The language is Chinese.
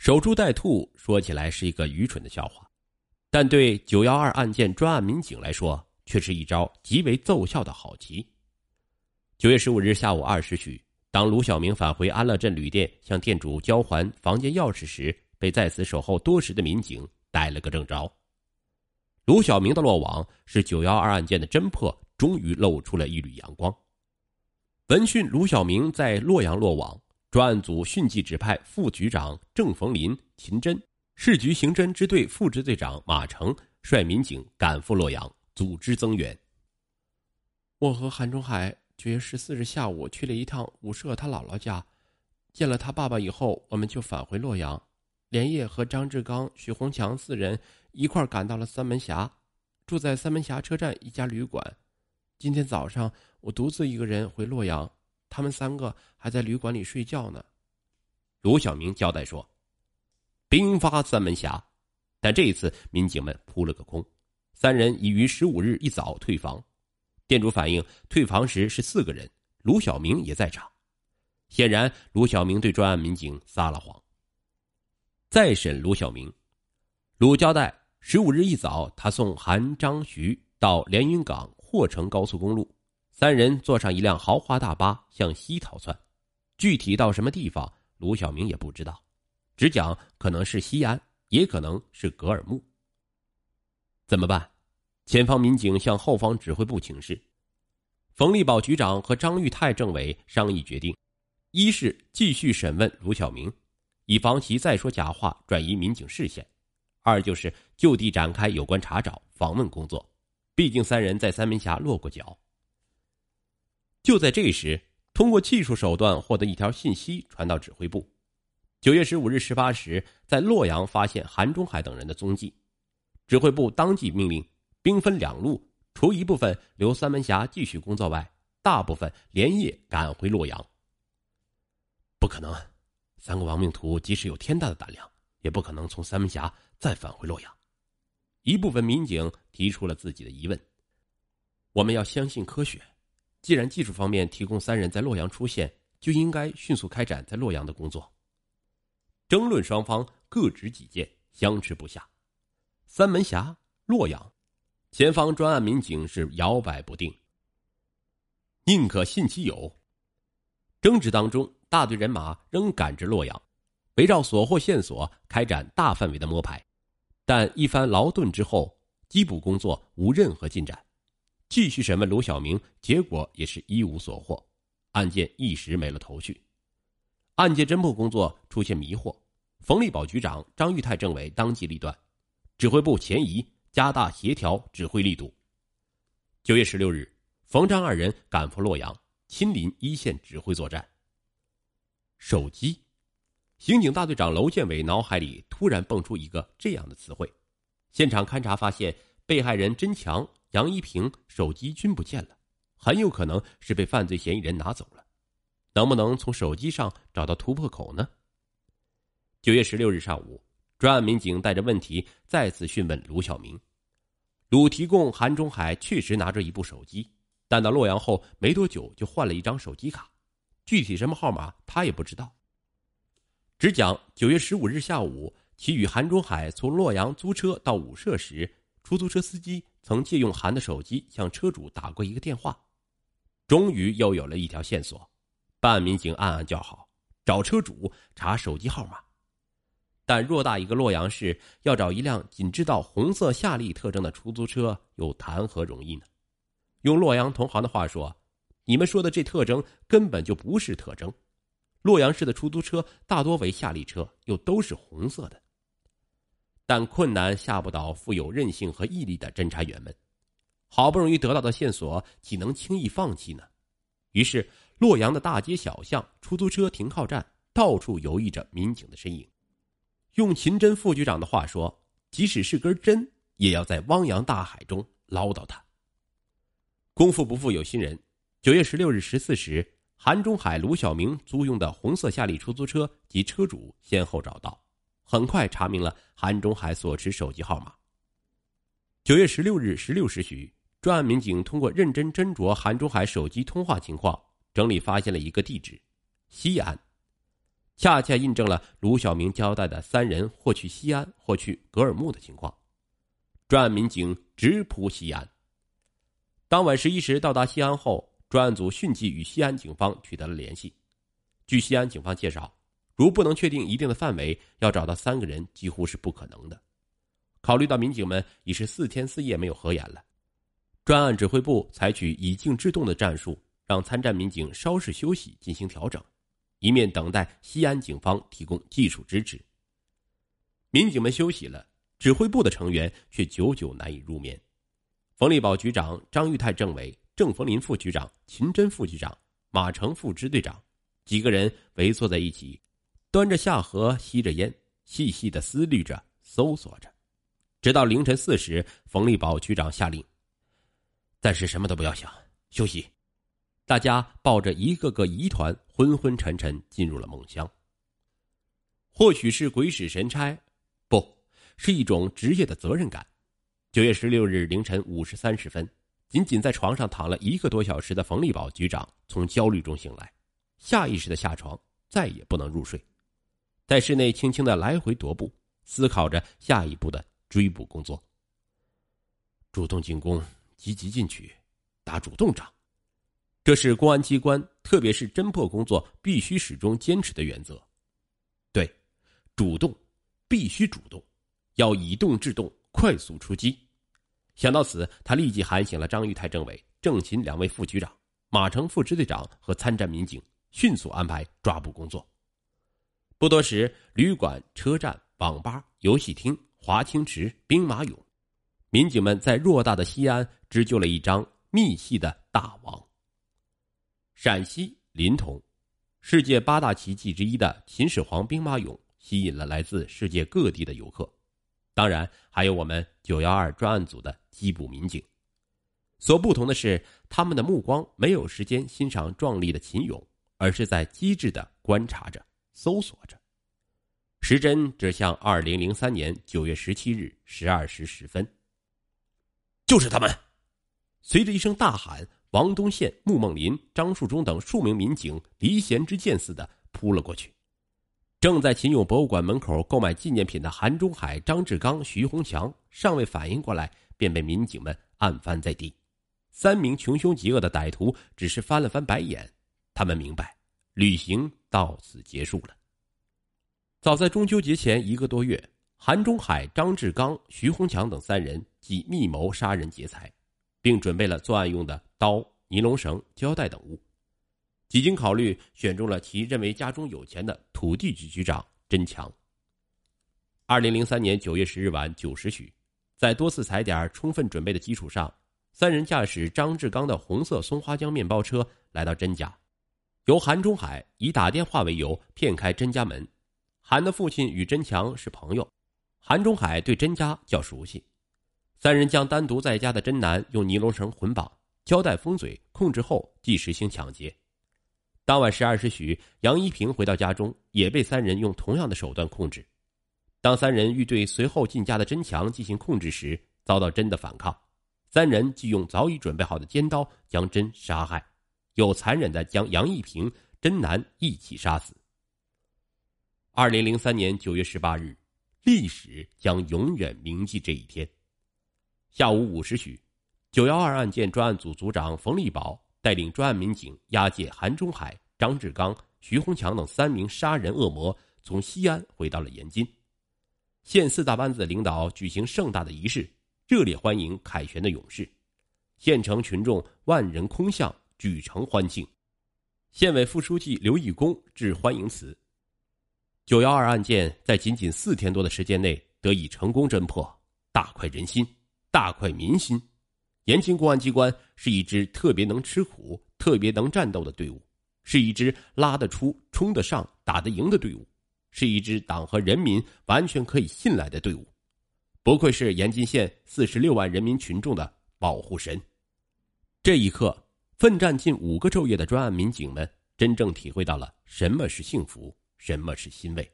守株待兔说起来是一个愚蠢的笑话，但对九幺二案件专案民警来说，却是一招极为奏效的好棋。九月十五日下午二时许，当卢小明返回安乐镇旅店向店主交还房间钥匙时，被在此守候多时的民警逮了个正着。卢小明的落网，使九幺二案件的侦破终于露出了一缕阳光。闻讯卢小明在洛阳落网。专案组迅即指派副局长郑逢林、秦真，市局刑侦支队副支队长马成率民警赶赴洛阳，组织增援。我和韩中海九月十四日下午去了一趟武社他姥姥家，见了他爸爸以后，我们就返回洛阳，连夜和张志刚、许红强四人一块赶到了三门峡，住在三门峡车站一家旅馆。今天早上，我独自一个人回洛阳。他们三个还在旅馆里睡觉呢。卢小明交代说：“兵发三门峡，但这一次民警们扑了个空，三人已于十五日一早退房。店主反映，退房时是四个人，卢小明也在场。显然，卢小明对专案民警撒了谎。再审卢小明，卢交代，十五日一早，他送韩、张、徐到连云港霍城高速公路。”三人坐上一辆豪华大巴向西逃窜，具体到什么地方，卢小明也不知道，只讲可能是西安，也可能是格尔木。怎么办？前方民警向后方指挥部请示，冯立宝局长和张玉泰政委商议决定：一是继续审问卢小明，以防其再说假话转移民警视线；二就是就地展开有关查找访问工作，毕竟三人在三门峡落过脚。就在这时，通过技术手段获得一条信息传到指挥部。九月十五日十八时，在洛阳发现韩中海等人的踪迹，指挥部当即命令兵分两路，除一部分留三门峡继续工作外，大部分连夜赶回洛阳。不可能，三个亡命徒即使有天大的胆量，也不可能从三门峡再返回洛阳。一部分民警提出了自己的疑问：我们要相信科学。既然技术方面提供三人在洛阳出现，就应该迅速开展在洛阳的工作。争论双方各执己见，相持不下。三门峡、洛阳，前方专案民警是摇摆不定。宁可信其有。争执当中，大队人马仍赶至洛阳，围绕所获线索开展大范围的摸排，但一番劳顿之后，缉捕工作无任何进展。继续审问卢小明，结果也是一无所获，案件一时没了头绪。案件侦破工作出现迷惑，冯立宝局长、张玉泰政委当机立断，指挥部前移，加大协调指挥力度。九月十六日，冯张二人赶赴洛阳，亲临一线指挥作战。手机，刑警大队长娄建伟脑海里突然蹦出一个这样的词汇。现场勘查发现，被害人甄强。杨一平手机均不见了，很有可能是被犯罪嫌疑人拿走了。能不能从手机上找到突破口呢？九月十六日上午，专案民警带着问题再次讯问卢晓明。鲁提供韩中海确实拿着一部手机，但到洛阳后没多久就换了一张手机卡，具体什么号码他也不知道。只讲九月十五日下午，其与韩中海从洛阳租车到武社时。出租车司机曾借用韩的手机向车主打过一个电话，终于又有了一条线索。办案民警暗暗叫好，找车主查手机号码。但偌大一个洛阳市，要找一辆仅知道红色夏利特征的出租车，又谈何容易呢？用洛阳同行的话说，你们说的这特征根本就不是特征。洛阳市的出租车大多为夏利车，又都是红色的。但困难吓不倒富有韧性和毅力的侦查员们，好不容易得到的线索，岂能轻易放弃呢？于是，洛阳的大街小巷、出租车停靠站，到处游弋着民警的身影。用秦真副局长的话说：“即使是根针，也要在汪洋大海中捞到它。”功夫不负有心人，九月十六日十四时，韩中海、卢晓明租用的红色夏利出租车及车主先后找到。很快查明了韩中海所持手机号码。九月十六日十六时许，专案民警通过认真斟酌韩中海手机通话情况，整理发现了一个地址：西安。恰恰印证了卢小明交代的三人或去西安，或去格尔木的情况。专案民警直扑西安。当晚十一时到达西安后，专案组迅即与西安警方取得了联系。据西安警方介绍，如不能确定一定的范围，要找到三个人几乎是不可能的。考虑到民警们已是四天四夜没有合眼了，专案指挥部采取以静制动的战术，让参战民警稍事休息进行调整。一面等待西安警方提供技术支持。民警们休息了，指挥部的成员却久久难以入眠。冯立宝局长、张玉泰政委、郑逢林副局长、秦真副局长、马成副支队长几个人围坐在一起，端着下颌，吸着烟，细细的思虑着、搜索着。直到凌晨四时，冯立宝局长下令：“暂时什么都不要想，休息。”大家抱着一个个疑团，昏昏沉沉进入了梦乡。或许是鬼使神差，不是一种职业的责任感。九月十六日凌晨五时三十分，仅仅在床上躺了一个多小时的冯立宝局长从焦虑中醒来，下意识的下床，再也不能入睡，在室内轻轻的来回踱步，思考着下一步的追捕工作。主动进攻，积极进取，打主动仗。这是公安机关，特别是侦破工作必须始终坚持的原则。对，主动，必须主动，要以动制动，快速出击。想到此，他立即喊醒了张玉泰政委、郑勤两位副局长、马成副支队长和参战民警，迅速安排抓捕工作。不多时，旅馆、车站、网吧、游戏厅、华清池、兵马俑，民警们在偌大的西安织就了一张密细的大网。陕西临潼，世界八大奇迹之一的秦始皇兵马俑吸引了来自世界各地的游客，当然还有我们九幺二专案组的缉捕民警。所不同的是，他们的目光没有时间欣赏壮丽的秦俑，而是在机智的观察着、搜索着。时针指向二零零三年九月十七日十二时十分。就是他们！随着一声大喊。王东宪、穆梦林、张树忠等数名民警离弦之箭似的扑了过去。正在秦俑博物馆门口购买纪念品的韩中海、张志刚、徐红强尚未反应过来，便被民警们按翻在地。三名穷凶极恶的歹徒只是翻了翻白眼，他们明白，旅行到此结束了。早在中秋节前一个多月，韩中海、张志刚、徐红强等三人即密谋杀人劫财。并准备了作案用的刀、尼龙绳、胶带等物。几经考虑，选中了其认为家中有钱的土地局局长甄强。二零零三年九月十日晚九时许，在多次踩点、充分准备的基础上，三人驾驶张志刚的红色松花江面包车来到甄家，由韩中海以打电话为由骗开甄家门。韩的父亲与甄强是朋友，韩中海对甄家较熟悉。三人将单独在家的甄楠用尼龙绳捆绑、胶带封嘴、控制后，即实行抢劫。当晚十二时许，杨一平回到家中，也被三人用同样的手段控制。当三人欲对随后进家的甄强进行控制时，遭到甄的反抗。三人即用早已准备好的尖刀将甄杀害，又残忍的将杨一平、甄楠一起杀死。二零零三年九月十八日，历史将永远铭记这一天。下午五时许，九幺二案件专案组组长冯立宝带领专案民警押解韩中海、张志刚、徐红强等三名杀人恶魔从西安回到了延津。县四大班子领导举行盛大的仪式，热烈欢迎凯旋的勇士。县城群众万人空巷，举城欢庆。县委副书记刘义功致欢迎词。九幺二案件在仅仅四天多的时间内得以成功侦破，大快人心。大快民心，延庆公安机关是一支特别能吃苦、特别能战斗的队伍，是一支拉得出、冲得上、打得赢的队伍，是一支党和人民完全可以信赖的队伍。不愧是延津县四十六万人民群众的保护神。这一刻，奋战近五个昼夜的专案民警们真正体会到了什么是幸福，什么是欣慰。